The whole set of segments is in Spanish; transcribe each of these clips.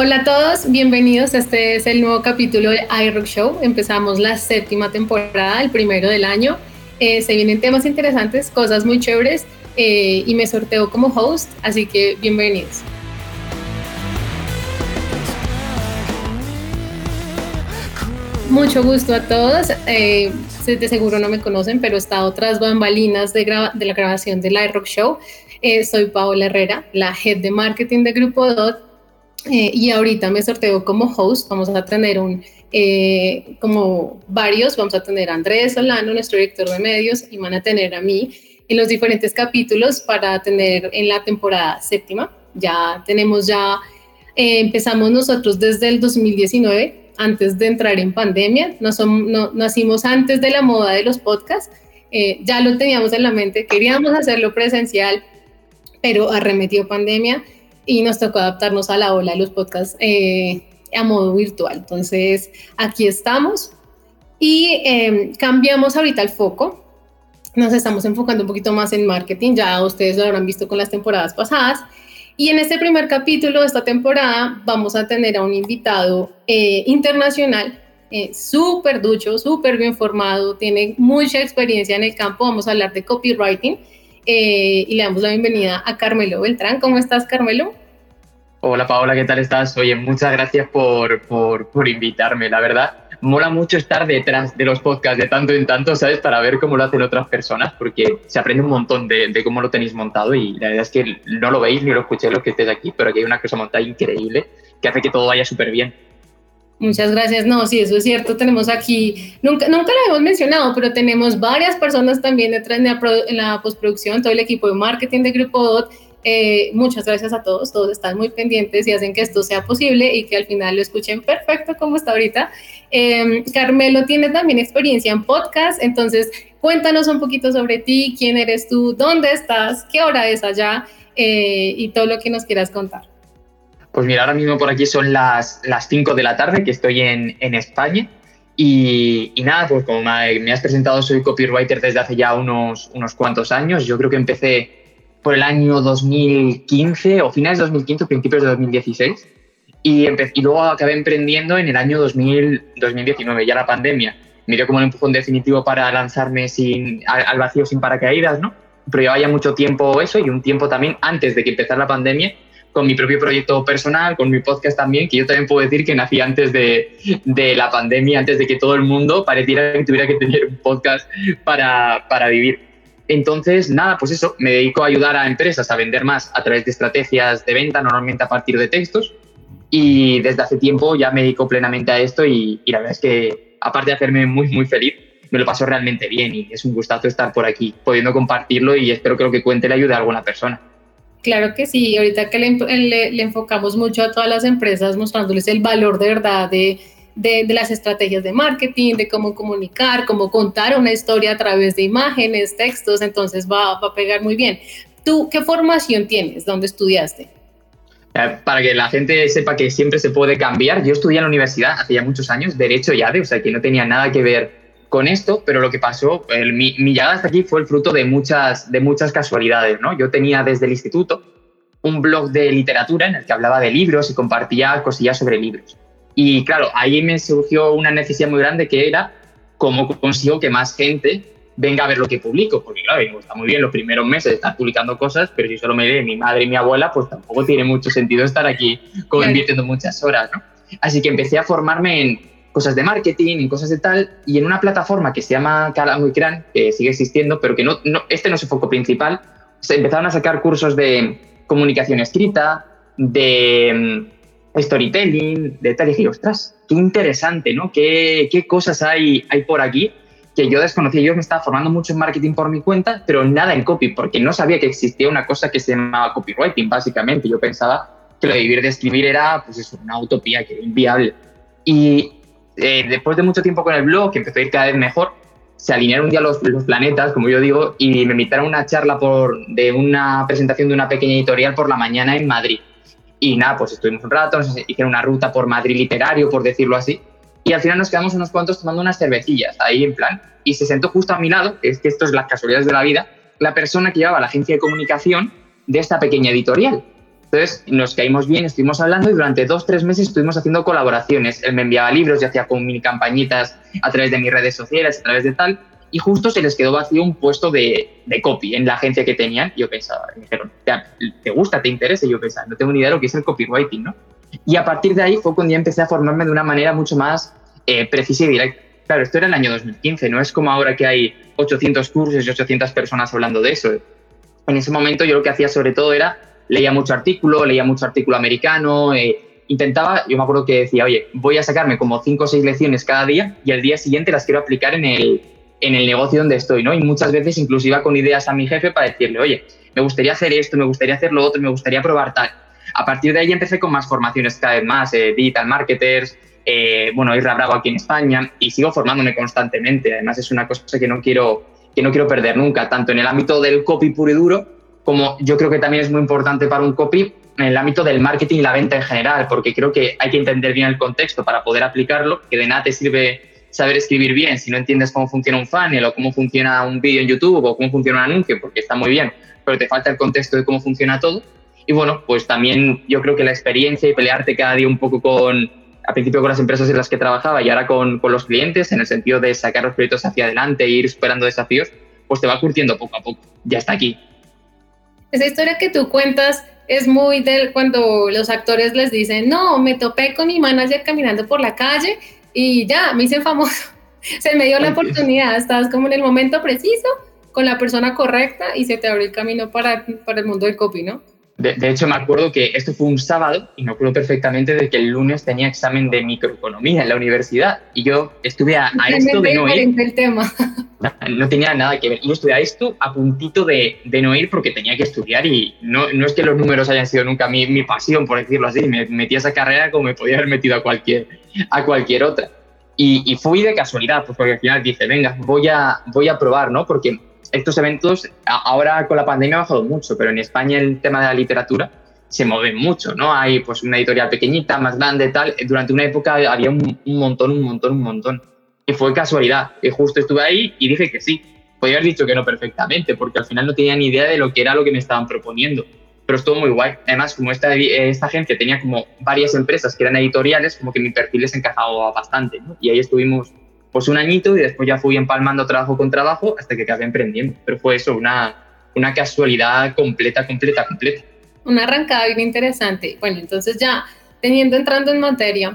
Hola a todos, bienvenidos. Este es el nuevo capítulo de iRock Show. Empezamos la séptima temporada, el primero del año. Eh, se vienen temas interesantes, cosas muy chéveres eh, y me sorteo como host, así que bienvenidos. Mucho gusto a todos. Eh, de seguro no me conocen, pero he estado tras bambalinas de, de la grabación del iRock Show. Eh, soy Paola Herrera, la head de marketing de Grupo DOT eh, y ahorita me sorteo como host. Vamos a tener un, eh, como varios, vamos a tener a Andrés Solano, nuestro director de medios, y van a tener a mí en los diferentes capítulos para tener en la temporada séptima. Ya tenemos ya, eh, empezamos nosotros desde el 2019, antes de entrar en pandemia, no, nacimos antes de la moda de los podcasts, ya lo teníamos en la mente, queríamos hacerlo presencial, pero arremetió pandemia y nos tocó adaptarnos a la ola de los podcasts eh, a modo virtual. Entonces, aquí estamos y em, cambiamos ahorita el foco. Nos estamos enfocando un poquito más en marketing, ya ustedes lo habrán visto con las temporadas pasadas. Y en este primer capítulo de esta temporada vamos a tener a un invitado eh, internacional, eh, súper ducho, súper bien formado, tiene mucha experiencia en el campo. Vamos a hablar de copywriting eh, y le damos la bienvenida a Carmelo Beltrán. ¿Cómo estás, Carmelo? Hola, Paola, ¿qué tal estás? Oye, muchas gracias por, por, por, invitarme, la verdad. Mola mucho estar detrás de los podcasts de tanto en tanto, ¿sabes? Para ver cómo lo hacen otras personas, porque se aprende un montón de, de cómo lo tenéis montado y la verdad es que no lo veis ni lo escuchéis los que estéis aquí, pero aquí hay una cosa montada increíble que hace que todo vaya súper bien. Muchas gracias. No, sí, eso es cierto. Tenemos aquí, nunca, nunca lo hemos mencionado, pero tenemos varias personas también detrás en la, postproducción, todo el equipo de marketing de Grupo DOT. Eh, muchas gracias a todos, todos están muy pendientes y hacen que esto sea posible y que al final lo escuchen perfecto como está ahorita. Em, Carmelo tiene también experiencia en podcast, entonces cuéntanos un poquito sobre ti, quién eres tú, dónde estás, qué hora es allá eh, y todo lo que nos quieras contar. Pues mira, ahora mismo por aquí son las, las 5 de la tarde, que estoy en, en España. Y, y, nada, pues como me, has presentado, soy copywriter desde hace ya unos, unos cuantos años. Yo creo que empecé por el año 2015 o finales de 2015, principios de 2016. Y, y luego acabé emprendiendo en el año 2000, 2019, ya la pandemia. Me dio como un empujón definitivo para lanzarme sin, al, al vacío sin paracaídas, ¿no? Pero llevaba ya mucho tiempo eso y un tiempo también antes de que empezara la pandemia con mi propio proyecto personal, con mi podcast también, que yo también puedo decir que nací antes de, de la pandemia, antes de que todo el mundo pareciera que tuviera que tener un podcast para, para vivir. Entonces, nada, pues eso, me dedico a ayudar a empresas a vender más a través de estrategias de venta, normalmente a partir de textos. Y desde hace tiempo ya me dedico plenamente a esto y, y la verdad es que, aparte de hacerme muy, muy feliz, me lo paso realmente bien y es un gustazo estar por aquí, pudiendo compartirlo y espero que lo que cuente le ayude a alguna persona. Claro que sí, ahorita que le, enfocamos mucho a todas las empresas mostrándoles el valor de verdad de, de, las estrategias de marketing, de cómo comunicar, cómo contar una historia a través de imágenes, textos, entonces va, va a pegar muy bien. ¿Tú qué formación tienes? ¿Dónde estudiaste? Eh, para que la gente sepa que siempre se puede cambiar, yo estudié en la universidad hace ya muchos años, Derecho y ADE, o sea que no tenía nada que ver con esto, pero lo que pasó, el, mi, llegada hasta aquí fue el fruto de muchas, de muchas casualidades. ¿no? Yo tenía desde el instituto un blog de literatura en el que hablaba de libros y compartía cosillas sobre libros. Y claro, ahí me surgió una necesidad muy grande que era cómo consigo que más gente venga a ver lo que publico, porque claro, está muy bien los primeros meses estar publicando cosas, pero si solo me lee mi madre y mi abuela, pues tampoco tiene mucho sentido estar aquí convirtiendo muchas horas, ¿no? Así que empecé a formarme en cosas de marketing y cosas de tal, y en una plataforma que se llama Cran, que sigue existiendo, pero que no, no, este no es su foco principal, se empezaron a sacar cursos de comunicación escrita, de mm, storytelling, de tal, y dije, ostras, qué interesante, ¿no? ¿Qué, qué cosas hay, hay por aquí? que yo desconocía. Yo me estaba formando mucho en marketing por mi cuenta, pero nada en copy, porque no sabía que existía una cosa que se llamaba copywriting, básicamente. Yo pensaba que lo de vivir de escribir era, pues eso, una utopía, que era inviable. Y eh, después de mucho tiempo con el blog, que empezó a ir cada vez mejor, se alinearon un día los, planetas, como yo digo, y me invitaron a una charla por, de una presentación de una pequeña editorial por la mañana en Madrid. Y nada, pues estuvimos un rato, hicieron una ruta por Madrid literario, por decirlo así, y al final nos quedamos unos cuantos tomando unas cervecillas ahí en plan, y se sentó justo a mi lado, que es que esto es las casualidades de la vida, la persona que llevaba la agencia de comunicación de esta pequeña editorial. Entonces nos caímos bien, estuvimos hablando y durante dos, tres meses estuvimos haciendo colaboraciones. Él me enviaba libros, yo hacía como mini campañitas a través de mis redes sociales, a través de tal, y justo se les quedó vacío un puesto de, de copy en la agencia que tenían. Y yo pensaba, me dijeron, ¿te, gusta, te interesa? Y yo pensaba, no tengo ni idea de lo que es el copywriting, ¿no? Y a partir de ahí fue cuando ya empecé a formarme de una manera mucho más eh, precisa y directa. Claro, esto era el año 2015, no es como ahora que hay 800 cursos y 800 personas hablando de eso. En ese momento yo lo que hacía sobre todo era leía mucho artículo, leía mucho artículo americano, eh, intentaba, yo me acuerdo que decía, oye, voy a sacarme como cinco o seis lecciones cada día y al día siguiente las quiero aplicar en el, en el negocio donde estoy, ¿no? Y muchas veces incluso con ideas a mi jefe para decirle, oye, me gustaría hacer esto, me gustaría hacer lo otro, me gustaría probar tal. A partir de ahí empecé con más formaciones cada vez más, eh, digital marketers, eh, bueno, Irra Bravo aquí en España y sigo formándome constantemente. Además es una cosa que no quiero, que no quiero perder nunca, tanto en el ámbito del copy puro y duro, como yo creo que también es muy importante para un copy en el ámbito del marketing y la venta en general, porque creo que hay que entender bien el contexto para poder aplicarlo, que de nada te sirve saber escribir bien si no entiendes cómo funciona un funnel o cómo funciona un vídeo en YouTube o cómo funciona un anuncio, porque está muy bien, pero te falta el contexto de cómo funciona todo. Y bueno, pues también yo creo que la experiencia y pelearte cada día un poco con, al principio con las empresas en las que trabajaba y ahora con, con los clientes, en el sentido de sacar los proyectos hacia adelante e ir superando desafíos, pues te va curtiendo poco a poco. Ya está aquí. Esa historia que tú cuentas es muy del cuando los actores les dicen, no, me topé con mi manager caminando por la calle y ya, me hice famoso. Se me dio la oportunidad, estabas como en el momento preciso, con la persona correcta y se te abrió el camino para, para el mundo del copy, ¿no? De, hecho, me acuerdo que esto fue un sábado y me acuerdo perfectamente de que el lunes tenía examen de microeconomía en la universidad y yo estuve a, esto de no ir. El tema. No, tenía nada que ver. Yo estuve a esto a puntito de, no ir porque tenía que estudiar y no, es que los números hayan sido nunca mi, mi, pasión, por decirlo así. Me metí a esa carrera como me podía haber metido a cualquier, a cualquier otra. Y, y fui de casualidad, pues porque al final dije, venga, voy a, voy a probar, ¿no? Porque estos eventos, ahora con la pandemia ha bajado mucho, pero en España el tema de la literatura se mueve mucho, ¿no? Hay pues una editorial pequeñita, más grande, tal. Durante una época había un, montón, un montón, un montón. Y fue casualidad, que justo estuve ahí y dije que sí. Podría haber dicho que no perfectamente, porque al final no tenía ni idea de lo que era lo que me estaban proponiendo. Pero estuvo muy guay. Además, como esta, esta agencia tenía como varias empresas que eran editoriales, como que mi perfil les encajaba bastante, ¿no? Y ahí estuvimos pues un añito y después ya fui empalmando trabajo con trabajo hasta que acabé emprendiendo. Pero fue eso, una, una casualidad completa, completa, completa. Una arrancada bien interesante. Bueno, entonces ya teniendo entrando en materia,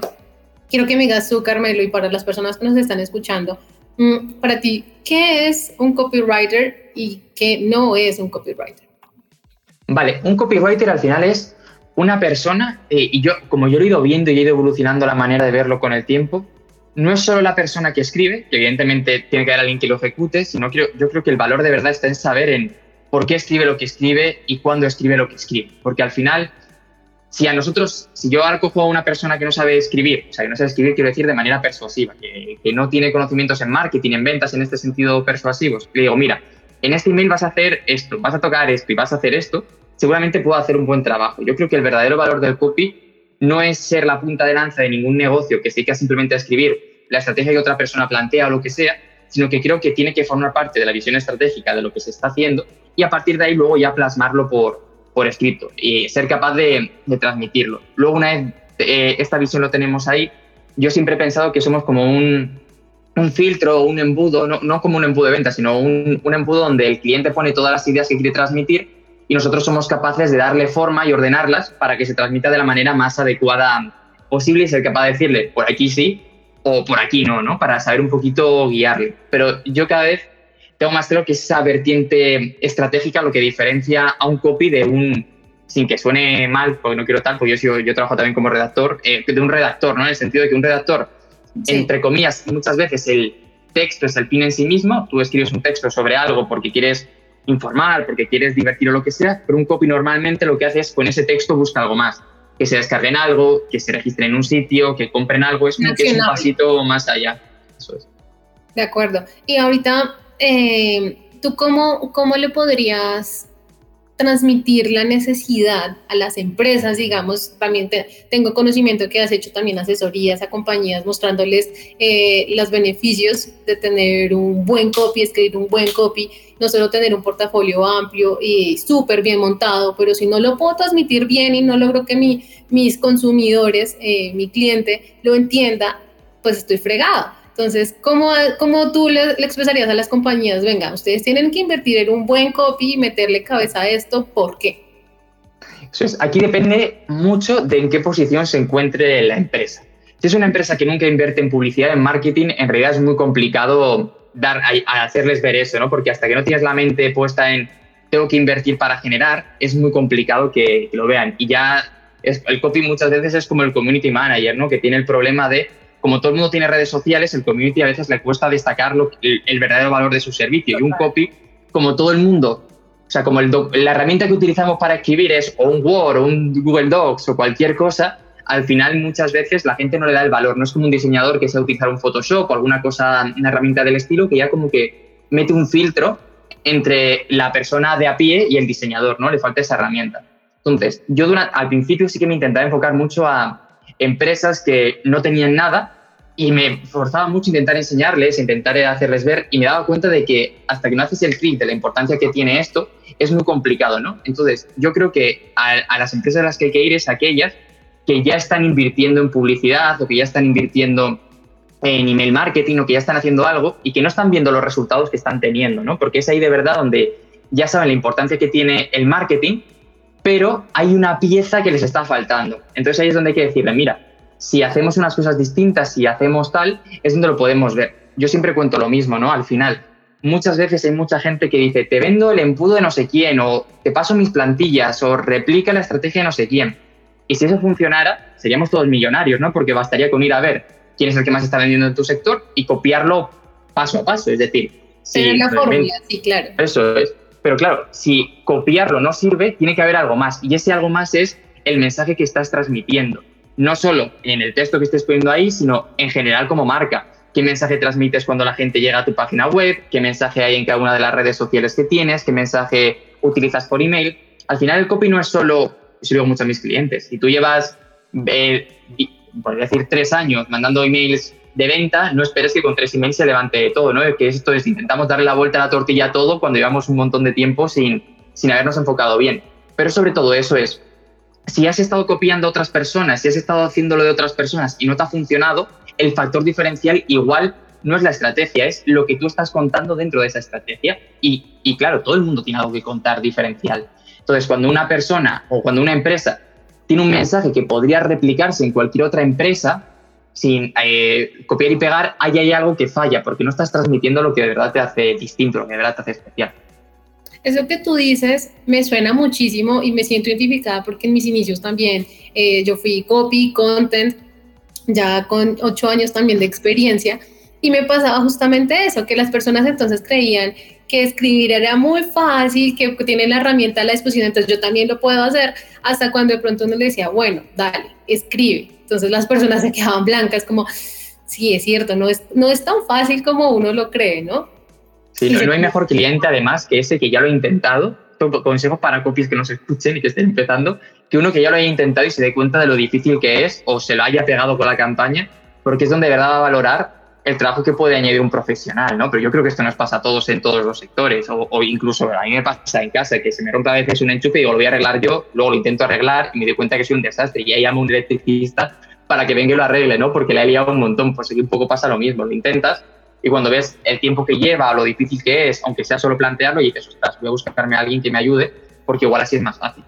quiero que me digas tú, Carmelo, y para las personas que nos están escuchando, mm, para ti, ¿qué es un copywriter y qué no es un copywriter? Vale, un copywriter al final es una persona, eh, y yo, como yo lo he ido viendo y he ido evolucionando la manera de verlo con el tiempo, no es solo la persona que escribe, que evidentemente tiene que haber alguien que lo ejecute, sino que yo creo que el valor de verdad está en saber en por qué escribe lo que escribe y cuándo escribe lo que escribe. Porque al final, si a nosotros, si yo ahora cojo a una persona que no sabe escribir, o sea, que no sabe escribir, quiero decir de manera persuasiva, que, que no tiene conocimientos en marketing, en ventas, en este sentido persuasivos, le digo, mira, en este email vas a hacer esto, vas a tocar esto y vas a hacer esto, seguramente puedo hacer un buen trabajo. Yo creo que el verdadero valor del copy no es ser la punta de lanza de ningún negocio que se dedica simplemente a escribir la estrategia que otra persona plantea o lo que sea, sino que creo que tiene que formar parte de la visión estratégica de lo que se está haciendo y a partir de ahí luego ya plasmarlo por, por escrito y ser capaz de, transmitirlo. Luego una vez eh, esta visión lo tenemos ahí, yo siempre he pensado que somos como un, filtro un embudo, no, como un embudo de venta, sino un, un embudo donde el cliente pone todas las ideas que quiere transmitir y nosotros somos capaces de darle forma y ordenarlas para que se transmita de la manera más adecuada posible y ser capaz de decirle por aquí sí o por aquí no, ¿no? Para saber un poquito guiarle. Pero yo cada vez tengo más claro que esa vertiente estratégica lo que diferencia a un copy de un, sin que suene mal, porque no quiero tal, porque yo, yo trabajo también como redactor, eh, de un redactor, ¿no? En el sentido de que un redactor, entre comillas, muchas veces el texto es el fin en sí mismo, tú escribes un texto sobre algo porque quieres informar, porque quieres divertir o lo que sea, pero un copy normalmente lo que hace es con ese texto busca algo más, que se descarguen algo, que se registren en un sitio, que compren algo, es como que es un pasito más allá. Eso es. De acuerdo. Y ahorita, eh, ¿tú cómo, cómo le podrías transmitir la necesidad a las empresas, digamos, también tengo conocimiento que has hecho también asesorías a compañías mostrándoles eh, los beneficios de tener un buen copy, escribir un buen copy, no solo tener un portafolio amplio y súper bien montado, pero si no lo puedo transmitir bien y no logro que mi, mis consumidores, eh, mi cliente, lo entienda, pues estoy fregado. Entonces, ¿cómo, cómo tú le, expresarías a las compañías, venga, ustedes tienen que invertir en un buen copy y meterle cabeza a esto, ¿por qué? aquí depende mucho de en qué posición se encuentre la empresa. Si es una empresa que nunca invierte en publicidad, en marketing, en realidad es muy complicado dar a, hacerles ver eso, ¿no? Porque hasta que no tienes la mente puesta en tengo que invertir para generar, es muy complicado que, lo vean. Y ya es, el copy muchas veces es como el community manager, ¿no? Que tiene el problema de como todo el mundo tiene redes sociales, el community a veces le cuesta destacar el, verdadero valor de su servicio. Y un copy, como todo el mundo, o sea, como la herramienta que utilizamos para escribir es o un Word o un Google Docs o cualquier cosa, al final muchas veces la gente no le da el valor. No es como un diseñador que sea utilizar un Photoshop o alguna cosa, una herramienta del estilo, que ya como que mete un filtro entre la persona de a pie y el diseñador, ¿no? Le falta esa herramienta. Entonces, yo al principio sí que me intentaba enfocar mucho a empresas que no tenían nada y me forzaba mucho intentar enseñarles, intentar hacerles ver y me daba cuenta de que hasta que no haces el clic de la importancia que tiene esto, es muy complicado, ¿no? Entonces, yo creo que a, las empresas a las que hay que ir es aquellas que ya están invirtiendo en publicidad o que ya están invirtiendo en email marketing o que ya están haciendo algo y que no están viendo los resultados que están teniendo, ¿no? Porque es ahí de verdad donde ya saben la importancia que tiene el marketing, pero hay una pieza que les está faltando. Entonces ahí es donde hay que decirle, mira, si hacemos unas cosas distintas, si hacemos tal, es donde lo podemos ver. Yo siempre cuento lo mismo, ¿no? Al final, muchas veces hay mucha gente que dice, te vendo el embudo de no sé quién, o te paso mis plantillas, o replica la estrategia de no sé quién. Y si eso funcionara, seríamos todos millonarios, ¿no? Porque bastaría con ir a ver quién es el que más está vendiendo en tu sector y copiarlo paso a paso. Es decir, si la fórmula, sí, claro. Eso es. Pero claro, si copiarlo no sirve, tiene que haber algo más. Y ese algo más es el mensaje que estás transmitiendo no solo en el texto que estés poniendo ahí, sino en general como marca. ¿Qué mensaje transmites cuando la gente llega a tu página web? ¿Qué mensaje hay en cada una de las redes sociales que tienes? ¿Qué mensaje utilizas por email? Al final el copy no es solo, yo digo mucho a mis clientes, si tú llevas, eh, por decir, tres años mandando emails de venta, no esperes que con tres emails se levante todo, ¿no? Que esto es, intentamos darle la vuelta a la tortilla a todo cuando llevamos un montón de tiempo sin, sin habernos enfocado bien. Pero sobre todo eso es, si has estado copiando a otras personas, si has estado haciéndolo de otras personas y no te ha funcionado, el factor diferencial igual no es la estrategia, es lo que tú estás contando dentro de esa estrategia. Y, claro, todo el mundo tiene algo que contar diferencial. Entonces, cuando una persona o cuando una empresa tiene un mensaje que podría replicarse en cualquier otra empresa, sin eh, copiar y pegar, ahí hay algo que falla, porque no estás transmitiendo lo que de verdad te hace distinto, lo que de verdad te hace especial. Eso que tú dices me suena muchísimo y me siento identificada porque en mis inicios también eh, yo fui copy, content, ya con ocho años también de experiencia y me pasaba justamente eso, que las personas entonces creían que escribir era muy fácil, que tienen la herramienta a la disposición, entonces yo también lo puedo hacer, hasta cuando de pronto uno le decía, bueno, dale, escribe. Entonces las personas se quedaban blancas como, sí, es cierto, no es, no es tan fácil como uno lo cree, ¿no? Sí, no, hay mejor cliente además que ese que ya lo ha intentado. Consejos para copies que nos escuchen y que estén empezando, que uno que ya lo haya intentado y se dé cuenta de lo difícil que es o se lo haya pegado con la campaña, porque es donde de verdad va a valorar el trabajo que puede añadir un profesional, ¿no? Pero yo creo que esto nos pasa a todos en todos los sectores, o, incluso a mí me pasa en casa, que se me rompe a veces un enchufe y digo, lo voy a arreglar yo, luego lo intento arreglar y me doy cuenta que soy un desastre y ahí llamo a un electricista para que venga y lo arregle, ¿no? Porque le he liado un montón, pues aquí un poco pasa lo mismo, lo intentas y cuando ves el tiempo que lleva, lo difícil que es, aunque sea solo plantearlo, y dices, ostras, voy a buscarme a alguien que me ayude, porque igual así es más fácil.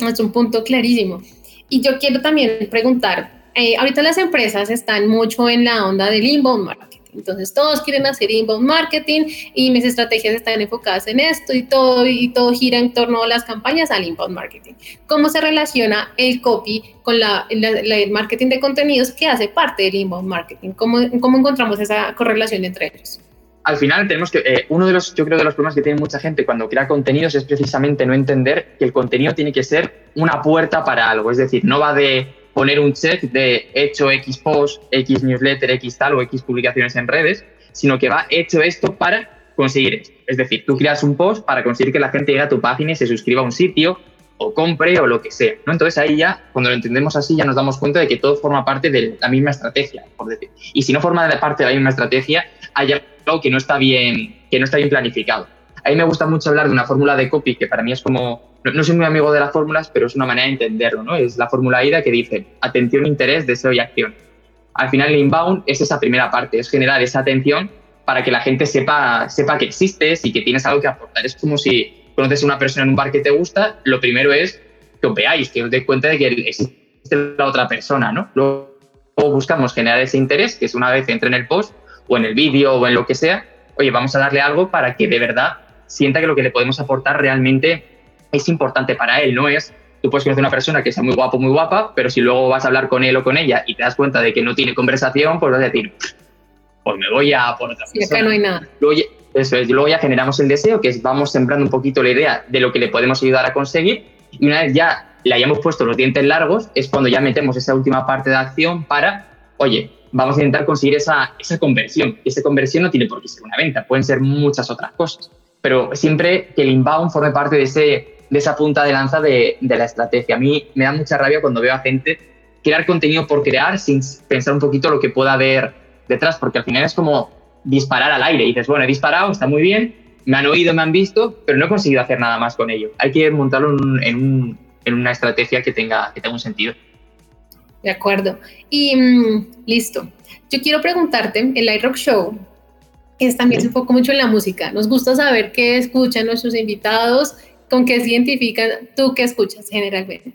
Es un punto clarísimo. Y yo quiero también preguntar, eh, ahorita las empresas están mucho en la onda del inbound marketing. Entonces todos quieren hacer inbound marketing y mis estrategias están enfocadas en esto y todo y todo gira en torno a las campañas al inbound marketing. ¿Cómo se relaciona el copy con la, el marketing de contenidos que hace parte del inbound marketing? ¿Cómo, cómo encontramos esa correlación entre ellos? Al final tenemos que, eh, uno de los, yo creo de los problemas que tiene mucha gente cuando crea contenidos es precisamente no entender que el contenido tiene que ser una puerta para algo, es decir, no va de poner un check de hecho X post, X newsletter, X tal o X publicaciones en redes, sino que va hecho esto para conseguir esto. Es decir, tú creas un post para conseguir que la gente llegue a tu página y se suscriba a un sitio o compre o lo que sea. ¿no? Entonces ahí ya, cuando lo entendemos así, ya nos damos cuenta de que todo forma parte de la misma estrategia, por decir. Y si no forma parte de la misma estrategia, hay algo que no está bien, que no está bien planificado. A me gusta mucho hablar de una fórmula de copy que para mí es como, no, soy muy amigo de las fórmulas, pero es una manera de entenderlo, ¿no? Es la fórmula IDA que dice atención, interés, deseo y acción. Al final el inbound es esa primera parte, es generar esa atención para que la gente sepa, sepa que existes y que tienes algo que aportar. Es como si conoces a una persona en un bar que te gusta, lo primero es que os veáis, que os deis cuenta de que existe la otra persona, ¿no? Luego buscamos generar ese interés, que es una vez entre en el post o en el vídeo o en lo que sea, oye, vamos a darle algo para que de verdad sienta que lo que le podemos aportar realmente es importante para él, no es tú puedes conocer a una persona que sea muy guapo, muy guapa, pero si luego vas a hablar con él o con ella y te das cuenta de que no tiene conversación, pues vas a decir, pues me voy a por otra sí, acá no hay nada. Luego, eso es, luego ya generamos el deseo, que es vamos sembrando un poquito la idea de lo que le podemos ayudar a conseguir y una vez ya le hayamos puesto los dientes largos, es cuando ya metemos esa última parte de acción para, oye, vamos a intentar conseguir esa, esa conversión. Y esa conversión no tiene por qué ser una venta, pueden ser muchas otras cosas pero siempre que el inbound forme parte de, ese, de esa punta de lanza de, de, la estrategia. A mí me da mucha rabia cuando veo a gente crear contenido por crear sin pensar un poquito lo que pueda haber detrás, porque al final es como disparar al aire. Y dices, bueno, he disparado, está muy bien, me han oído, me han visto, pero no he conseguido hacer nada más con ello. Hay que montarlo en, un, en una estrategia que tenga, que tenga un sentido. De acuerdo. Y mm, listo. Yo quiero preguntarte, el iRock Show también se enfoca mucho en la música. Nos gusta saber qué escuchan nuestros invitados, con qué se identifican. ¿Tú qué escuchas generalmente?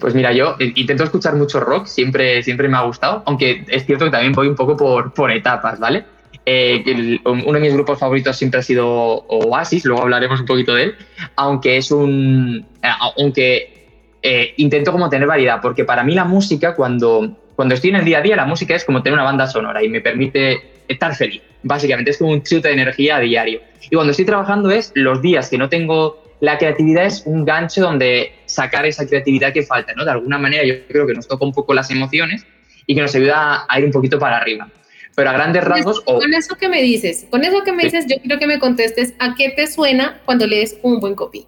Pues mira, yo intento escuchar mucho rock, siempre, siempre me ha gustado, aunque es cierto que también voy un poco por, por etapas, ¿vale? Eh, uno de mis grupos favoritos siempre ha sido Oasis, luego hablaremos un poquito de él, aunque es un... Eh, aunque eh, intento como tener variedad, porque para mí la música, cuando, cuando estoy en el día a día, la música es como tener una banda sonora y me permite estar feliz. Básicamente es como un chute de energía a diario. Y cuando estoy trabajando es los días que no tengo la creatividad es un gancho donde sacar esa creatividad que falta, ¿no? De alguna manera yo creo que nos toca un poco las emociones y que nos ayuda a ir un poquito para arriba. Pero a grandes rasgos... Con eso, que me dices, con eso que me dices, yo quiero que me contestes a qué te suena cuando lees un buen copy.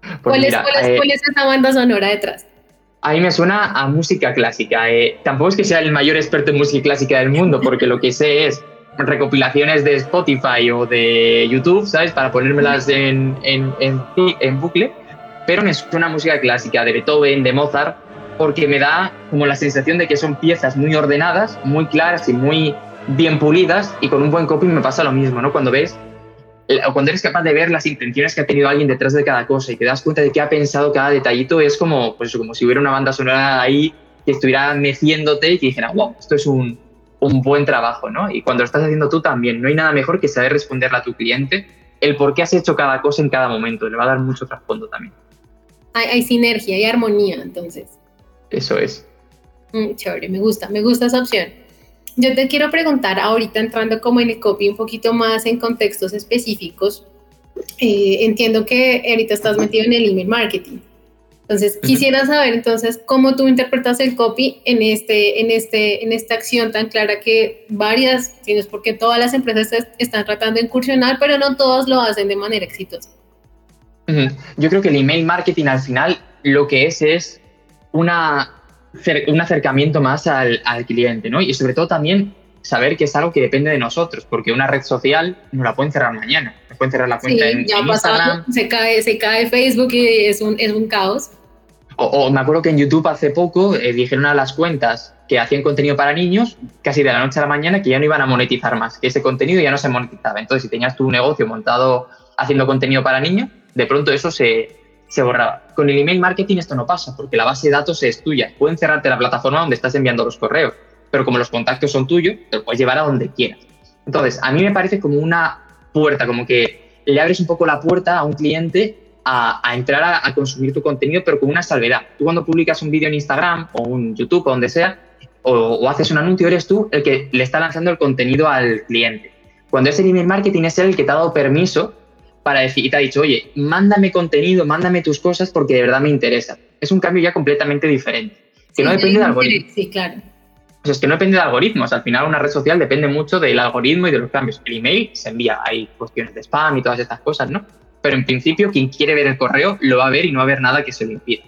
Pues ¿Cuál, es, eh, ¿Cuál, es, esa banda sonora detrás? A mí me suena a música clásica. Eh, tampoco es que sea el mayor experto en música clásica del mundo, porque lo que sé es recopilaciones de Spotify o de YouTube, ¿sabes? Para ponérmelas en, en, en, bucle, pero me suena música clásica de Beethoven, de Mozart, porque me da como la sensación de que son piezas muy ordenadas, muy claras y muy bien pulidas, y con un buen copy me pasa lo mismo, ¿no? Cuando ves, cuando eres capaz de ver las intenciones que ha tenido alguien detrás de cada cosa y te das cuenta de qué ha pensado cada detallito, es como, pues, como si hubiera una banda sonora ahí que estuviera meciéndote y que dijera, wow, esto es un, un buen trabajo, ¿no? Y cuando lo estás haciendo tú también, no hay nada mejor que saber responderle a tu cliente el por qué has hecho cada cosa en cada momento, le va a dar mucho trasfondo también. Hay, sinergia, hay armonía, entonces. Eso es. Mm, chévere, me gusta, me gusta esa opción. Yo te quiero preguntar, ahorita entrando como en el copy un poquito más en contextos específicos, eh, entiendo que ahorita estás metido en el email marketing. Entonces, quisiera saber entonces cómo tú interpretas el copy en, este, en, este, en esta acción tan clara que varias, sino es porque todas las empresas están tratando de incursionar, pero no todas lo hacen de manera exitosa. Yo creo que el email marketing al final lo que es es una, un acercamiento más al, al cliente, ¿no? Y sobre todo también saber que es algo que depende de nosotros, porque una red social no la pueden cerrar mañana. Pueden cerrar la cuenta en, ya Instagram. Se cae, se cae Facebook y es un, es un caos. O, me acuerdo que en YouTube hace poco eh, dijeron a las cuentas que hacían contenido para niños, casi de la noche a la mañana, que ya no iban a monetizar más, que ese contenido ya no se monetizaba. Entonces, si tenías tu negocio montado haciendo contenido para niños, de pronto eso se, se borraba. Con el email marketing esto no pasa, porque la base de datos es tuya. Pueden cerrarte la plataforma donde estás enviando los correos, pero como los contactos son tuyos, te los puedes llevar a donde quieras. Entonces, a mí me parece como una puerta, como que le abres un poco la puerta a un cliente a, entrar a, consumir tu contenido, pero con una salvedad. Tú cuando publicas un vídeo en Instagram o un YouTube o donde sea, o, haces un anuncio, eres tú el que le está lanzando el contenido al cliente. Cuando es el email marketing es el que te ha dado permiso para decir, y te ha dicho, oye, mándame contenido, mándame tus cosas porque de verdad me interesa. Es un cambio ya completamente diferente, que no depende de algoritmo. Sí, claro. Pues es que no depende de algoritmos. Al final, una red social depende mucho del algoritmo y de los cambios. El email se envía, hay cuestiones de spam y todas estas cosas, ¿no? Pero en principio, quien quiere ver el correo lo va a ver y no va a haber nada que se lo impida.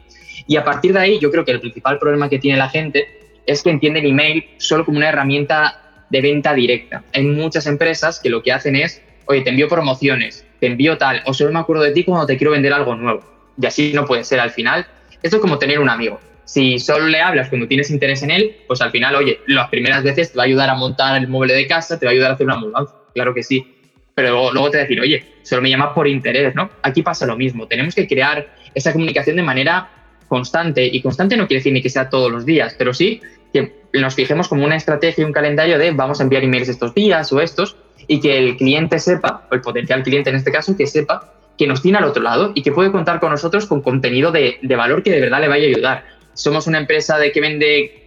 Y a partir de ahí, yo creo que el principal problema que tiene la gente es que entiende el email solo como una herramienta de venta directa. Hay muchas empresas que lo que hacen es, oye, te envío promociones, te envío tal, o solo me acuerdo de ti cuando te quiero vender algo nuevo. Y así no puede ser al final. Esto es como tener un amigo si solo le hablas cuando tienes interés en él, pues al final, oye, las primeras veces te va a ayudar a montar el mueble de casa, te va a ayudar a hacer una mudanza, claro que sí. Pero luego, te va a decir, oye, solo me llamas por interés, ¿no? Aquí pasa lo mismo. Tenemos que crear esa comunicación de manera constante. Y constante no quiere decir ni que sea todos los días, pero sí que nos fijemos como una estrategia y un calendario de vamos a enviar emails estos días o estos y que el cliente sepa, o el potencial cliente en este caso, que sepa que nos tiene al otro lado y que puede contar con nosotros con contenido de, de valor que de verdad le vaya a ayudar somos una empresa de que vende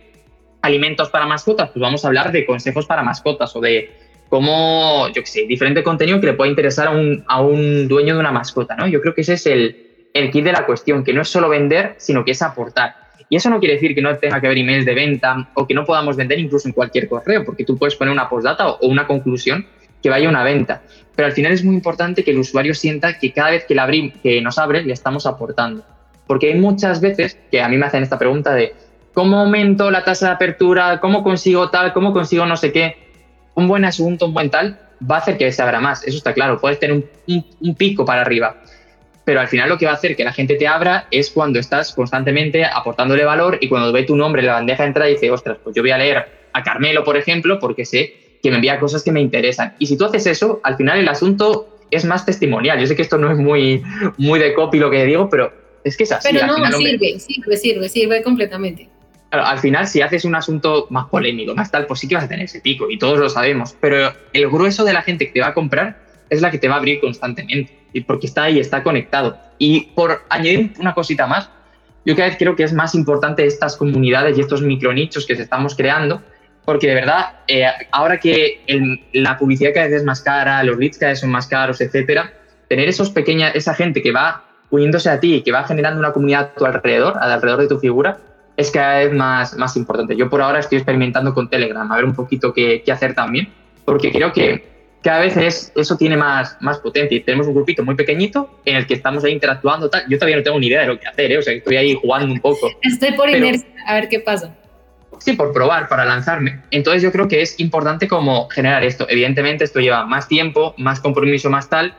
alimentos para mascotas, pues vamos a hablar de consejos para mascotas o de cómo, yo qué sé, diferente contenido que le pueda interesar a un, a un dueño de una mascota, ¿no? Yo creo que ese es el, el kit de la cuestión, que no es solo vender, sino que es aportar. Y eso no quiere decir que no tenga que haber emails de venta o que no podamos vender incluso en cualquier correo, porque tú puedes poner una postdata o una conclusión que vaya a una venta. Pero al final es muy importante que el usuario sienta que cada vez que, la que nos abre le estamos aportando. Porque hay muchas veces que a mí me hacen esta pregunta de cómo aumento la tasa de apertura, cómo consigo tal, cómo consigo no sé qué. Un buen asunto, un buen tal, va a hacer que se abra más. Eso está claro. Puedes tener un, pico para arriba. Pero al final lo que va a hacer que la gente te abra es cuando estás constantemente aportándole valor y cuando ve tu nombre en la bandeja de entrada y dice, ostras, pues yo voy a leer a Carmelo, por ejemplo, porque sé que me envía cosas que me interesan. Y si tú haces eso, al final el asunto es más testimonial. Yo sé que esto no es muy, muy de copy lo que digo, pero es que es así. Pero no, sirve, sirve, sirve, sirve completamente. al final, si haces un asunto más polémico, más tal, pues sí que vas a tener ese pico y todos lo sabemos. Pero el grueso de la gente que te va a comprar es la que te va a abrir constantemente y porque está ahí, está conectado. Y por añadir una cosita más, yo cada vez creo que es más importante estas comunidades y estos micronichos que se estamos creando, porque de verdad, eh, ahora que la publicidad cada vez es más cara, los leads cada vez son más caros, etcétera, tener esos pequeñas, esa gente que va uniéndose a ti y que va generando una comunidad a tu alrededor, alrededor de tu figura, es cada vez más, más importante. Yo por ahora estoy experimentando con Telegram, a ver un poquito qué, qué hacer también, porque creo que cada vez es, eso tiene más, más potencia. Y tenemos un grupito muy pequeñito en el que estamos ahí interactuando. Tal. Yo todavía no tengo ni idea de lo que hacer, ¿eh? o sea, estoy ahí jugando un poco. Estoy por inercia, a ver qué pasa. Sí, por probar, para lanzarme. Entonces yo creo que es importante como generar esto. Evidentemente esto lleva más tiempo, más compromiso, más tal,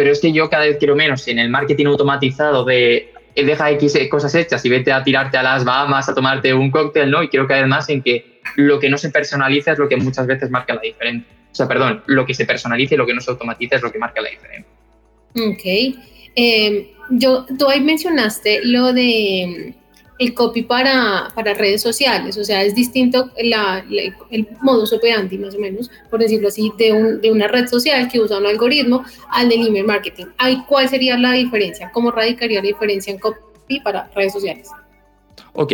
pero es que yo cada vez quiero menos en el marketing automatizado de eh, deja X cosas hechas y vete a tirarte a las Bahamas a tomarte un cóctel, ¿no? Y quiero caer más en que lo que no se personaliza es lo que muchas veces marca la diferencia. O sea, perdón, lo que se personaliza y lo que no se automatiza es lo que marca la diferencia. Ok. Eh, yo, tú ahí mencionaste lo de el copy para, para redes sociales, o sea, es distinto la, el modus operandi, más o menos, por decirlo así, de, un, de, una red social que usa un algoritmo al del email marketing. ¿Hay, ¿Cuál sería la diferencia? ¿Cómo radicaría la diferencia en copy para redes sociales? Ok,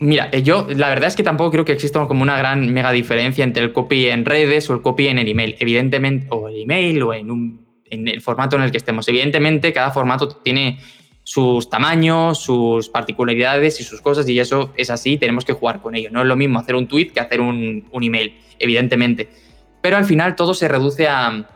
Mira, eh, yo la verdad es que tampoco creo que exista como una gran mega diferencia entre el copy en redes o el copy en el email. Evidentemente, o el email o en, un, en el formato en el que estemos. Evidentemente, cada formato tiene sus tamaños, sus particularidades y sus cosas, y eso es así, tenemos que jugar con ello. No es lo mismo hacer un tweet que hacer un, email, evidentemente. Pero al final todo se reduce a,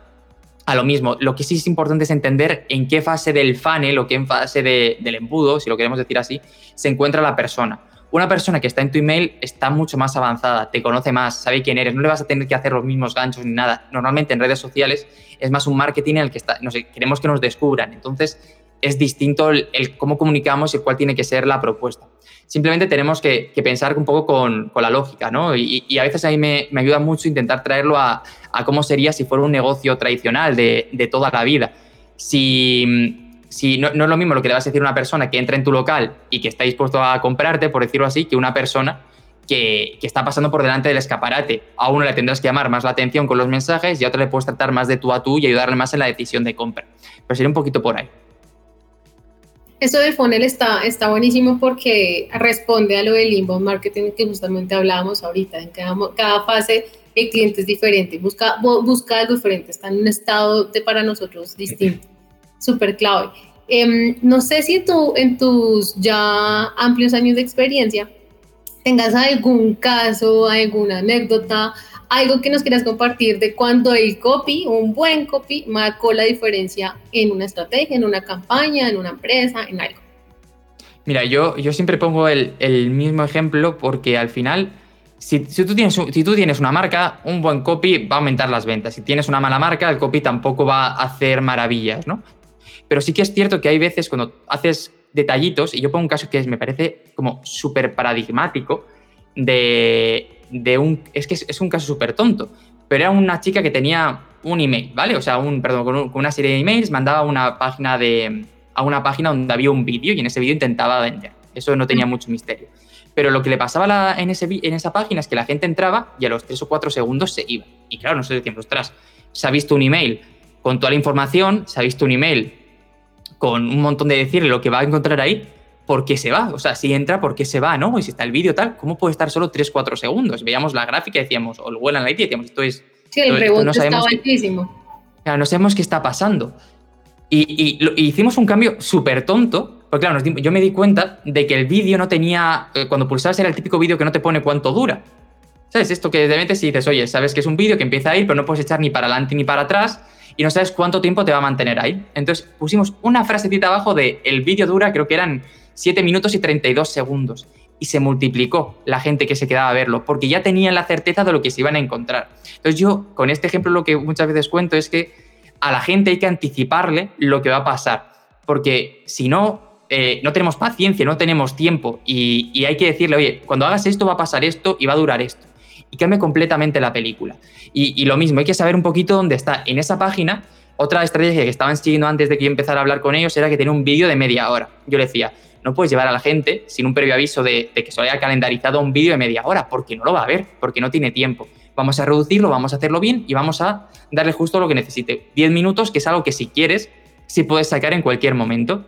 lo mismo. Lo que sí es importante es entender en qué fase del funnel o qué fase del embudo, si lo queremos decir así, se encuentra la persona. Una persona que está en tu email está mucho más avanzada, te conoce más, sabe quién eres, no le vas a tener que hacer los mismos ganchos ni nada. Normalmente en redes sociales es más un marketing en el que está, no sé, queremos que nos descubran. Entonces, es distinto el, cómo comunicamos y cuál tiene que ser la propuesta. Simplemente tenemos que, pensar un poco con, la lógica, ¿no? Y, a veces a mí me, ayuda mucho intentar traerlo a, cómo sería si fuera un negocio tradicional de, toda la vida. Si, si no, es lo mismo lo que le vas a decir a una persona que entra en tu local y que está dispuesto a comprarte, por decirlo así, que una persona que, que, está pasando por delante del escaparate. A uno le tendrás que llamar más la atención con los mensajes y a otro le puedes tratar más de tú a tú y ayudarle más en la decisión de compra. Pero sería un poquito por ahí. Eso del funnel está, está buenísimo porque responde a lo del inbound marketing que justamente hablábamos ahorita. En cada, cada fase el cliente es diferente, busca, busca algo diferente, está en un estado de, para nosotros distinto. Súper clave. Em, no sé si tú en tus ya amplios años de experiencia tengas algún caso, alguna anécdota, algo que nos quieras compartir de cuando el copy, un buen copy, marcó la diferencia en una estrategia, en una campaña, en una empresa, en algo. Mira, yo, yo siempre pongo el, mismo ejemplo porque al final, si, tú tienes, si tú tienes una marca, un buen copy va a aumentar las ventas. Si tienes una mala marca, el copy tampoco va a hacer maravillas, ¿no? Pero sí que es cierto que hay veces cuando haces detallitos, y yo pongo un caso que me parece como súper paradigmático, de, de, un... Es que es, un caso súper tonto, pero era una chica que tenía un email, ¿vale? O sea, un, perdón, con, una serie de emails, mandaba una página de, a una página donde había un vídeo y en ese vídeo intentaba vender. Eso no tenía mucho misterio. Pero lo que le pasaba en, ese, en esa página es que la gente entraba y a los tres o cuatro segundos se iba. Y claro, no sé de tiempo, ostras, se ha visto un email con toda la información, se ha visto un email con un montón de decirle lo que va a encontrar ahí, ¿por qué se va? O sea, si entra, ¿por qué se va? ¿No? Y si está el vídeo tal, ¿cómo puede estar solo 3-4 segundos? Veíamos la gráfica y decíamos, o el la y decíamos, esto es... Sí, el no estaba altísimo. Claro, no sabemos qué está pasando. Y, hicimos un cambio súper tonto, porque claro, yo me di cuenta de que el vídeo no tenía, eh, cuando pulsabas era el típico vídeo que no te pone cuánto dura. ¿Sabes? Esto que de metes y dices, oye, sabes que es un vídeo que empieza a ir, pero no puedes echar ni para adelante ni para atrás y no sabes cuánto tiempo te va a mantener ahí. Entonces pusimos una frasecita abajo de el vídeo dura, creo que eran 7 minutos y 32 segundos. Y se multiplicó la gente que se quedaba a verlo, porque ya tenían la certeza de lo que se iban a encontrar. Entonces yo, con este ejemplo, lo que muchas veces cuento es que a la gente hay que anticiparle lo que va a pasar, porque si no, eh, no tenemos paciencia, no tenemos tiempo y, hay que decirle, oye, cuando hagas esto va a pasar esto y va a durar esto y cambia completamente la película. Y, lo mismo, hay que saber un poquito dónde está. En esa página, otra estrategia que estaban siguiendo antes de que yo empezara a hablar con ellos era que tenía un vídeo de media hora. Yo le decía, no puedes llevar a la gente sin un previo aviso de, que se haya calendarizado un vídeo de media hora, porque no lo va a ver, porque no tiene tiempo. Vamos a reducirlo, vamos a hacerlo bien y vamos a darle justo lo que necesite. 10 minutos, que es algo que si quieres, sí puedes sacar en cualquier momento.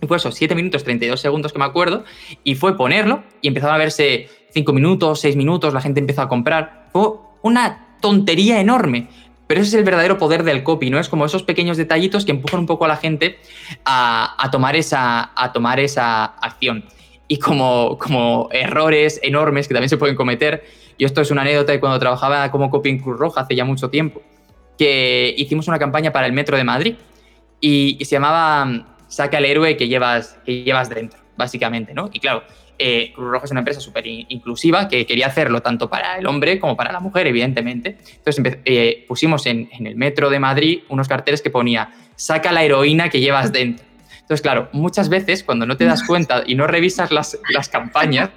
Y fue eso, 7 minutos 32 segundos que me acuerdo, y fue ponerlo y empezaba a verse cinco minutos, seis minutos, la gente empezó a comprar. Fue una tontería enorme. Pero ese es el verdadero poder del copy, ¿no? Es como esos pequeños detallitos que empujan un poco a la gente a, tomar, esa, a tomar esa acción. Y como, como errores enormes que también se pueden cometer, y esto es una anécdota de cuando trabajaba como copy en Cruz Roja hace ya mucho tiempo, que hicimos una campaña para el Metro de Madrid y, se llamaba Saca al héroe que llevas, que llevas dentro, básicamente, ¿no? Y claro, eh, Cruz Roja es una empresa súper inclusiva que quería hacerlo tanto para el hombre como para la mujer, evidentemente. Entonces eh, pusimos en, el metro de Madrid unos carteles que ponía, saca la heroína que llevas dentro. Entonces, claro, muchas veces cuando no te das cuenta y no revisas las, las campañas,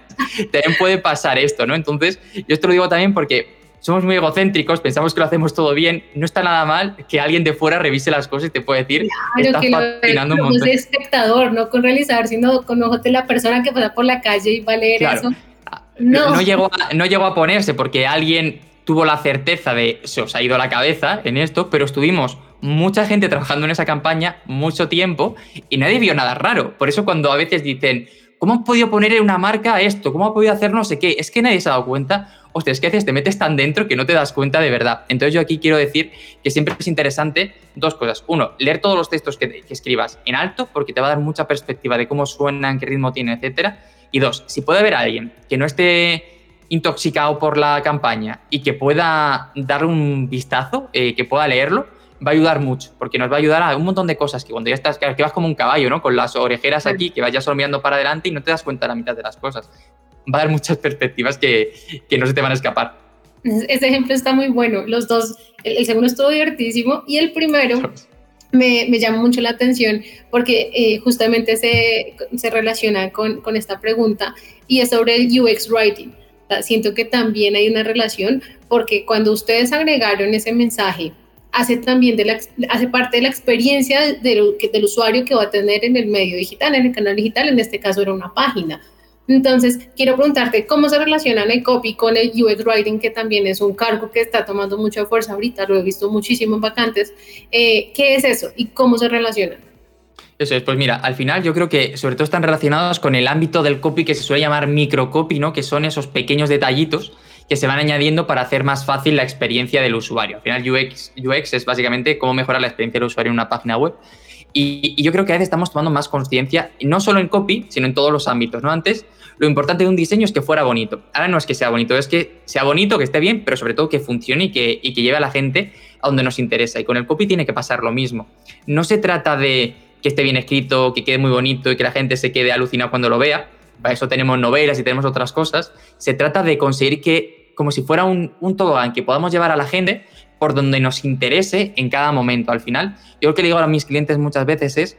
también puede pasar esto, ¿no? Entonces, yo esto lo digo también porque somos muy egocéntricos, pensamos que lo hacemos todo bien, no está nada mal que alguien de fuera revise las cosas y te puede decir claro, que patinando un montón. espectador, no con realizador, sino con ojos de la persona que pasa por la calle y va a leer eso. No. No, llegó a, no llegó a ponerse porque alguien tuvo la certeza de se os ha ido la cabeza en esto, pero estuvimos mucha gente trabajando en esa campaña mucho tiempo y nadie vio nada raro. Por eso cuando a veces dicen, ¿cómo han podido poner una marca esto? ¿Cómo ha podido hacer no sé qué? Es que nadie se ha dado cuenta hostia, es que haces, te metes tan dentro que no te das cuenta de verdad. Entonces yo aquí quiero decir que siempre es interesante dos cosas. Uno, leer todos los textos que, escribas en alto porque te va a dar mucha perspectiva de cómo suenan, qué ritmo tiene, etcétera. Y dos, si puede haber alguien que no esté intoxicado por la campaña y que pueda dar un vistazo, eh, que pueda leerlo, va a ayudar mucho, porque nos va a ayudar a un montón de cosas que cuando ya estás, que vas como un caballo, ¿no? Con las orejeras aquí, que vayas solo mirando para adelante y no te das cuenta de la mitad de las cosas va a dar muchas perspectivas que, que no se te van a escapar. Ese ejemplo está muy bueno. Los dos, el, segundo estuvo divertísimo y el primero me, me llama mucho la atención porque eh, justamente se, se relaciona con, con, esta pregunta y es sobre el UX Writing. siento que también hay una relación porque cuando ustedes agregaron ese mensaje, hace también de la, hace parte de la experiencia del, usuario que va a tener en el medio digital, en el canal digital, en este caso era una página entonces, quiero preguntarte cómo se relacionan el copy con el UX Writing, que también es un cargo que está tomando mucha fuerza ahorita, lo he visto muchísimo en vacantes. Eh, ¿Qué es eso y cómo se relacionan? Eso es, pues mira, al final yo creo que sobre todo están relacionados con el ámbito del copy que se suele llamar microcopy, ¿no? Que son esos pequeños detallitos que se van añadiendo para hacer más fácil la experiencia del usuario. Al final UX, UX es básicamente cómo mejorar la experiencia del usuario en una página web. Y, yo creo que a veces estamos tomando más conciencia, no solo en copy, sino en todos los ámbitos, ¿no? Antes, lo importante de un diseño es que fuera bonito. Ahora no es que sea bonito, es que sea bonito, que esté bien, pero sobre todo que funcione y que, y que lleve a la gente a donde nos interesa. Y con el copy tiene que pasar lo mismo. No se trata de que esté bien escrito, que quede muy bonito y que la gente se quede alucinada cuando lo vea. Para eso tenemos novelas y tenemos otras cosas. Se trata de conseguir que, como si fuera un, un tobogán, que podamos llevar a la gente por donde nos interese en cada momento. Al final, yo lo que le digo a mis clientes muchas veces es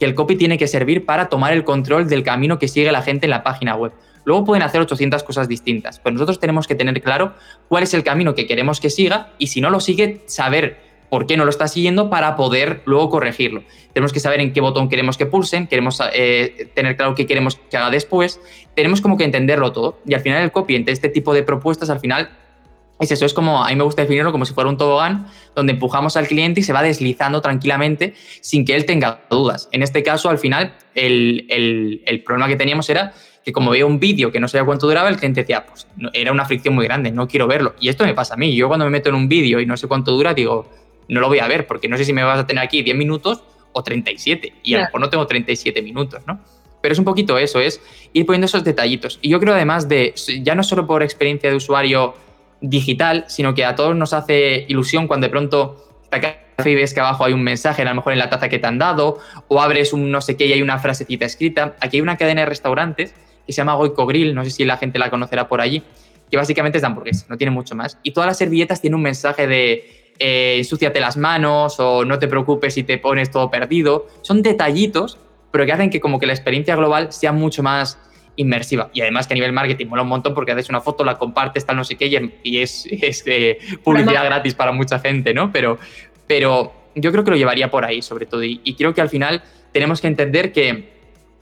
que el copy tiene que servir para tomar el control del camino que sigue la gente en la página web. Luego pueden hacer 800 cosas distintas, pero nosotros tenemos que tener claro cuál es el camino que queremos que siga y si no lo sigue, saber por qué no lo está siguiendo para poder luego corregirlo. Tenemos que saber en qué botón queremos que pulsen, queremos eh, tener claro qué queremos que haga después, tenemos como que entenderlo todo. Y al final el copy entre este tipo de propuestas, al final es eso, es como, a mí me gusta definirlo como si fuera un tobogán donde empujamos al cliente y se va deslizando tranquilamente sin que él tenga dudas. En este caso, al final, el, problema que teníamos era que como veía un vídeo que no sabía cuánto duraba, el cliente decía, pues era una fricción muy grande, no quiero verlo. Y esto me pasa a mí. Yo cuando me meto en un vídeo y no sé cuánto dura, digo, no lo voy a ver, porque no sé si me vas a tener aquí 10 minutos o 37, y a lo mejor no tengo 37 minutos, ¿no? Pero es un poquito eso, es ir poniendo esos detallitos. Y yo creo además de, ya no solo por experiencia de usuario digital, sino que a todos nos hace ilusión cuando de pronto café y ves que abajo hay un mensaje, a lo mejor en la taza que te han dado, o abres un no sé qué y hay una frasecita escrita. Aquí hay una cadena de restaurantes que se llama Goico Grill, no sé si la gente la conocerá por allí, que básicamente es de hamburguesa, no tiene mucho más. Y todas las servilletas tienen un mensaje de eh, ensúciate las manos o no te preocupes si te pones todo perdido. Son detallitos, pero que hacen que como que la experiencia global sea mucho más inmersiva. Y además que a nivel marketing mola un montón porque haces una foto, la compartes, tal no sé qué, y, es, es publicidad gratis para mucha gente, ¿no? Pero, pero yo creo que lo llevaría por ahí, sobre todo. Y, y creo que al final tenemos que entender que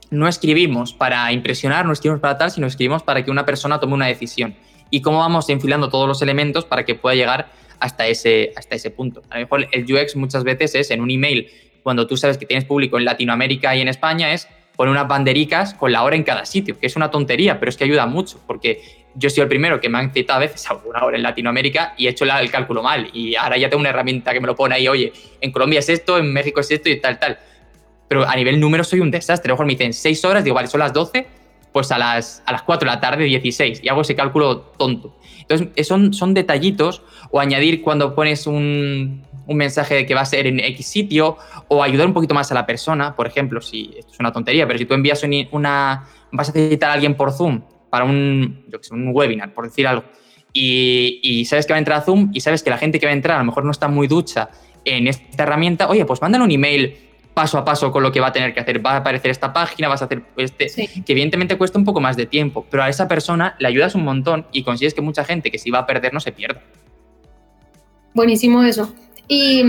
no escribimos para impresionar, no escribimos para tal, sino escribimos para que una persona tome una decisión. Y cómo vamos enfilando todos los elementos para que pueda llegar hasta ese, hasta ese punto. A lo mejor el UX muchas veces es en un email, cuando tú sabes que tienes público en Latinoamérica y en España, es poner unas bandericas con la hora en cada sitio, que es una tontería, pero es que ayuda mucho, porque yo soy el primero que me han citado a veces a una hora en Latinoamérica y he hecho el cálculo mal. Y ahora ya tengo una herramienta que me lo pone ahí, oye, en Colombia es esto, en México es esto y tal, tal. Pero a nivel número soy un desastre. A lo mejor me dicen 6 horas, digo, vale, son las 12, pues a las, a las 4 de la tarde, 16, y hago ese cálculo tonto. Entonces, son, son detallitos, o añadir cuando pones un, un mensaje de que va a ser en X sitio, o ayudar un poquito más a la persona, por ejemplo, si esto es una tontería, pero si tú envías una, vas a citar a alguien por Zoom para un, yo sé, un webinar, por decir algo, y, y, sabes que va a entrar a Zoom y sabes que la gente que va a entrar a lo mejor no está muy ducha en esta herramienta, oye, pues mándale un email paso a paso con lo que va a tener que hacer. Va a aparecer esta página, vas a hacer este, que evidentemente cuesta un poco más de tiempo, pero a esa persona le ayudas un montón y consigues que mucha gente que se iba a perder no se pierda. Buenísimo eso. Y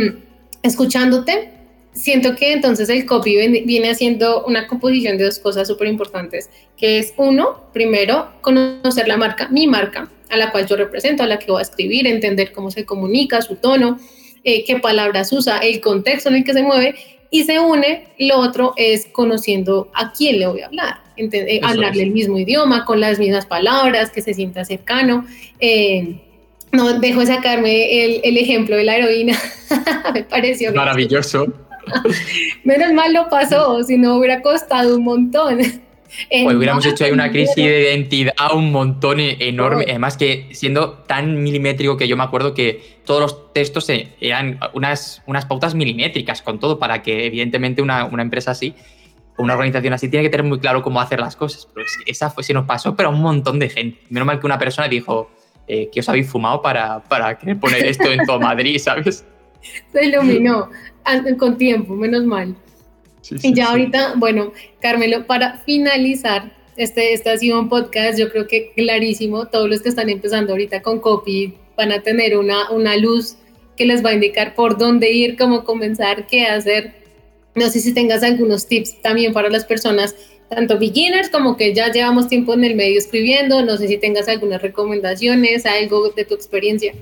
escuchándote, siento que entonces el copy viene haciendo una composición de dos cosas súper importantes, que es uno, primero, conocer la marca, mi marca, a la cual yo represento, a la que voy a escribir, entender cómo se comunica, su tono, eh, qué palabras usa, el contexto en el que se mueve y se une, lo otro es conociendo a quién le voy a hablar, eh, hablarle el mismo idioma, con las mismas palabras, que se sienta cercano. Eh, no dejo de sacarme el, el, ejemplo de la heroína, me pareció maravilloso. Menos mal lo pasó, si no hubiera costado un montón. Pues hubiéramos hecho ahí una crisis de identidad un montón e-, enorme. Además que siendo tan milimétrico que yo me acuerdo que todos los textos eran unas, unas pautas milimétricas con todo para que evidentemente una, una empresa así una organización así tiene que tener muy claro cómo hacer las cosas. Pero esa fue, se nos pasó, pero a un montón de gente. Menos mal que una persona dijo eh, que os habéis fumado para, para poner esto en todo Madrid, ¿sabes? Se iluminó con tiempo, menos mal y ya ahorita, bueno, Carmelo, para finalizar, este, este ha sido un podcast, yo creo que clarísimo, todos los que están empezando ahorita con copy van a tener una, una luz que les va a indicar por dónde ir, cómo comenzar, qué hacer. No sé si tengas algunos tips también para las personas, tanto beginners como que ya llevamos tiempo en el medio escribiendo, no sé si tengas algunas recomendaciones, algo de tu experiencia.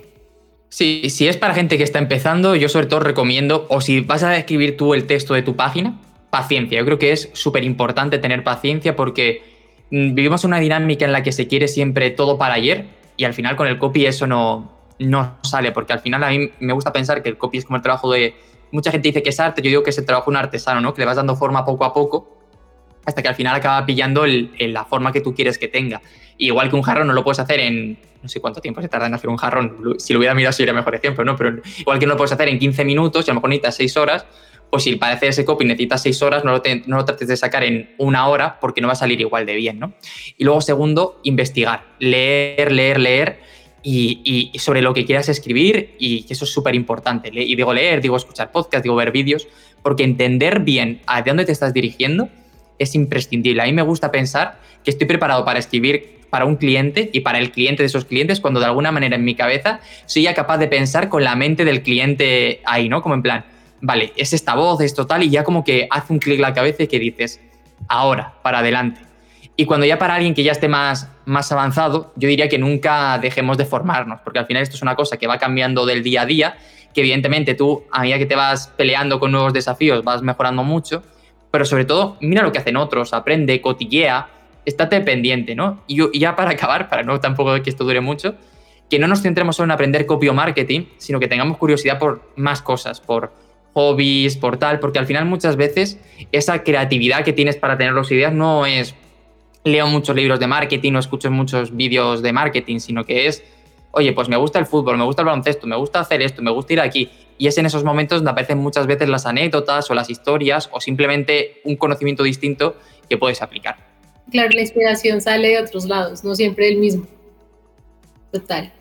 Sí, si es para gente que está empezando, yo sobre todo recomiendo, o si vas a escribir tú el texto de tu página, paciencia. Yo creo que es súper importante tener paciencia porque mm, vivimos una dinámica en la que se quiere siempre todo para ayer y al final con el copy eso no, no sale, porque al final a mí me gusta pensar que el copy es como el trabajo de, mucha gente dice que es arte, yo digo que es el trabajo de un artesano, ¿no? Que le vas dando forma poco a poco hasta que al final acaba pillando la forma que tú quieres que tenga. igual que un jarrón no lo puedes hacer en, no sé cuánto tiempo se tarda en hacer un jarrón, si lo hubiera mirado sería mejor ejemplo, ¿no? Pero igual que no lo puedes hacer en 15 minutos y a lo mejor necesitas 6 horas, pues si hacer ese copy necesitas 6 horas, no lo, no lo trates de sacar en una hora porque no va a salir igual de bien, ¿no? Y luego, segundo, investigar, leer, leer, leer y, sobre lo que quieras escribir y eso es súper importante. Y digo leer, digo escuchar podcast, digo ver vídeos, porque entender bien a dónde te estás dirigiendo es imprescindible. A mí me gusta pensar que estoy preparado para escribir para un cliente y para el cliente de esos clientes cuando de alguna manera en mi cabeza soy ya capaz de pensar con la mente del cliente ahí, ¿no? Como en plan, vale, es esta voz, es total, y ya como que hace un clic la cabeza y que dices, ahora, para adelante. Y cuando ya para alguien que ya esté más, más avanzado, yo diría que nunca dejemos de formarnos, porque al final esto es una cosa que va cambiando del día a día, que evidentemente tú, a medida que te vas peleando con nuevos desafíos, vas mejorando mucho, pero sobre todo, mira lo que hacen otros, aprende, cotillea, estate pendiente, ¿no? Y, ya para acabar, para no tampoco que esto dure mucho, que no nos centremos solo en aprender copy o marketing, sino que tengamos curiosidad por más cosas, por hobbies, por tal, porque al final muchas veces esa creatividad que tienes para tener las ideas no es leo muchos libros de marketing o escucho muchos vídeos de marketing, sino que es, oye, pues me gusta el fútbol, me gusta el baloncesto, me gusta hacer esto, me gusta ir aquí. Y es en esos momentos donde aparecen muchas veces las anécdotas o las historias o simplemente un conocimiento distinto que puedes aplicar. Claro, la inspiración sale de otros lados, no siempre del mismo. Total.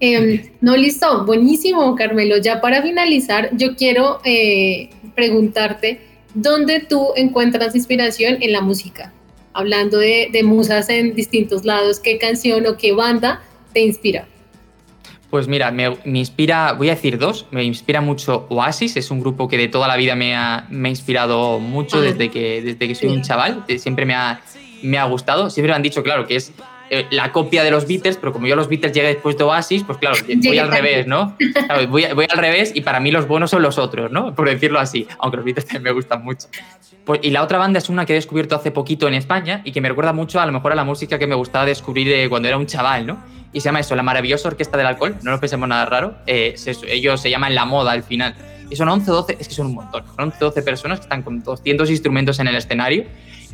Em, no, listo, buenísimo, Carmelo. Ya para finalizar, yo quiero eh, preguntarte, ¿dónde tú encuentras inspiración en la música? Hablando de, de musas en distintos lados, ¿qué canción o qué banda te inspira? Pues mira, me, inspira, voy a decir dos, me inspira mucho Oasis, es un grupo que de toda la vida me ha, me ha inspirado mucho desde que, desde que soy un chaval, siempre me ha, me ha gustado, siempre me han dicho, claro, que es eh, la copia de los Beatles, pero como yo los Beatles llegué después de Oasis, pues claro, voy al revés, ¿no? voy, voy, al revés y para mí los buenos son los otros, ¿no? Por decirlo así, aunque los Beatles también me gustan mucho. Pues, y la otra banda es una que he descubierto hace poquito en España y que me recuerda mucho a lo mejor a la música que me gustaba descubrir eh, cuando era un chaval, ¿no? Y se llama eso, La Maravillosa Orquesta del Alcohol, no nos pensemos nada raro, eh, ellos se llaman La Moda al final. Y son 11, 12, es que son un montón, son 11, 12 personas que están con 200 instrumentos en el escenario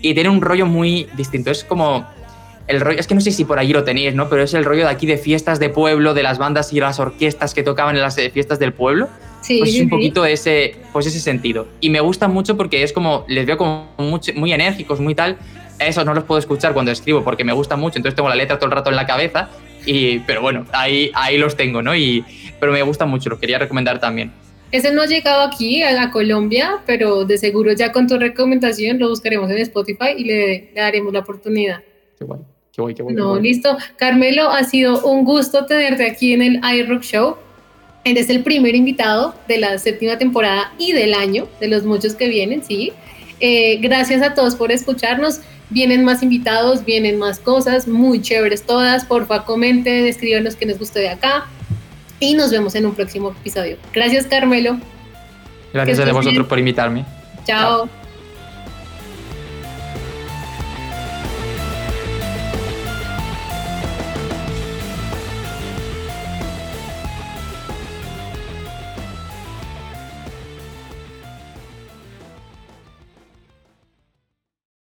y tienen un rollo muy distinto, es como el rollo, es que no sé si por allí lo tenéis, ¿no? Pero es el rollo de aquí de fiestas de pueblo, de las bandas y las orquestas que tocaban en las eh, fiestas del pueblo. Sí, pues es un poquito ese, pues ese sentido. Y me gusta mucho porque es como, les veo como muy enérgicos, muy tal. Esos no los puedo escuchar cuando escribo porque me gusta mucho, entonces tengo la letra todo el rato en la cabeza. Y, pero bueno, ahí, ahí los tengo, ¿no? Y, pero me gusta mucho, los quería recomendar también. Ese no ha llegado aquí a, Colombia, pero de seguro ya con tu recomendación lo buscaremos en Spotify y le, le daremos la oportunidad. Qué bueno. Qué guay, qué guay, no, listo. Carmelo, ha sido un gusto tenerte aquí en el iRock Show. Eres el primer invitado de la séptima temporada y del año, de los muchos que vienen, sí. Eh, gracias a todos por escucharnos. Vienen más invitados, vienen más cosas, muy chéveres todas. Porfa, comenten, escríbanos que nos guste de acá. Y nos vemos en un próximo episodio. Gracias, Carmelo. Gracias a vosotros por invitarme. Chao.